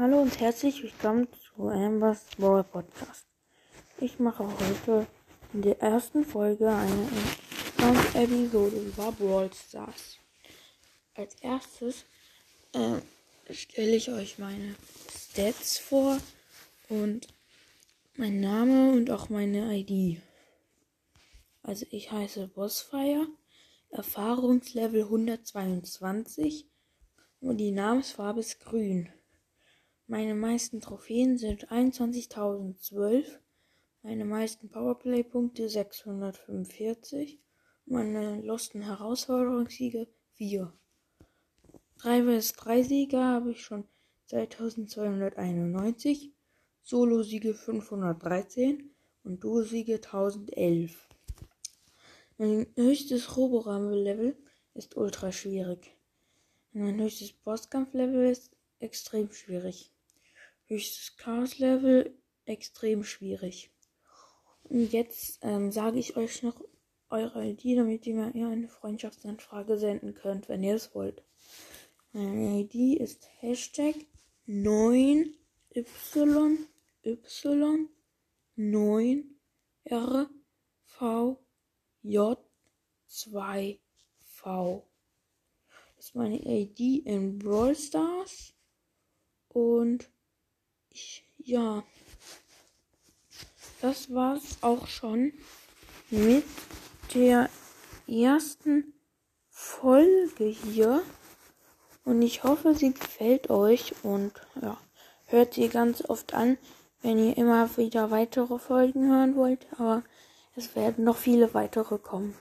Hallo und herzlich willkommen zu Ambers Brawl Podcast. Ich mache heute in der ersten Folge eine Episode über Brawl Stars. Als erstes äh, stelle ich euch meine Stats vor und mein Name und auch meine ID. Also ich heiße Bossfire, Erfahrungslevel 122 und die Namensfarbe ist grün. Meine meisten Trophäen sind 21.012, meine meisten Powerplay-Punkte 645, meine losten Herausforderungssiege 4. 3 vs 3 Sieger habe ich schon 2291, Solo-Siege 513 und Duo-Siege 1011. Mein höchstes Roboramme-Level ist ultra schwierig. Mein höchstes Bosskampf-Level ist extrem schwierig. Höchstes Chaos-Level extrem schwierig. Und jetzt ähm, sage ich euch noch eure ID, damit ihr mir eine Freundschaftsanfrage senden könnt, wenn ihr es wollt. Meine ID ist Hashtag 9 y y 9 r v j 2 v Das ist meine ID in Brawl Stars. Und ich, ja, das war's auch schon mit der ersten Folge hier. Und ich hoffe, sie gefällt euch und ja, hört sie ganz oft an, wenn ihr immer wieder weitere Folgen hören wollt. Aber es werden noch viele weitere kommen.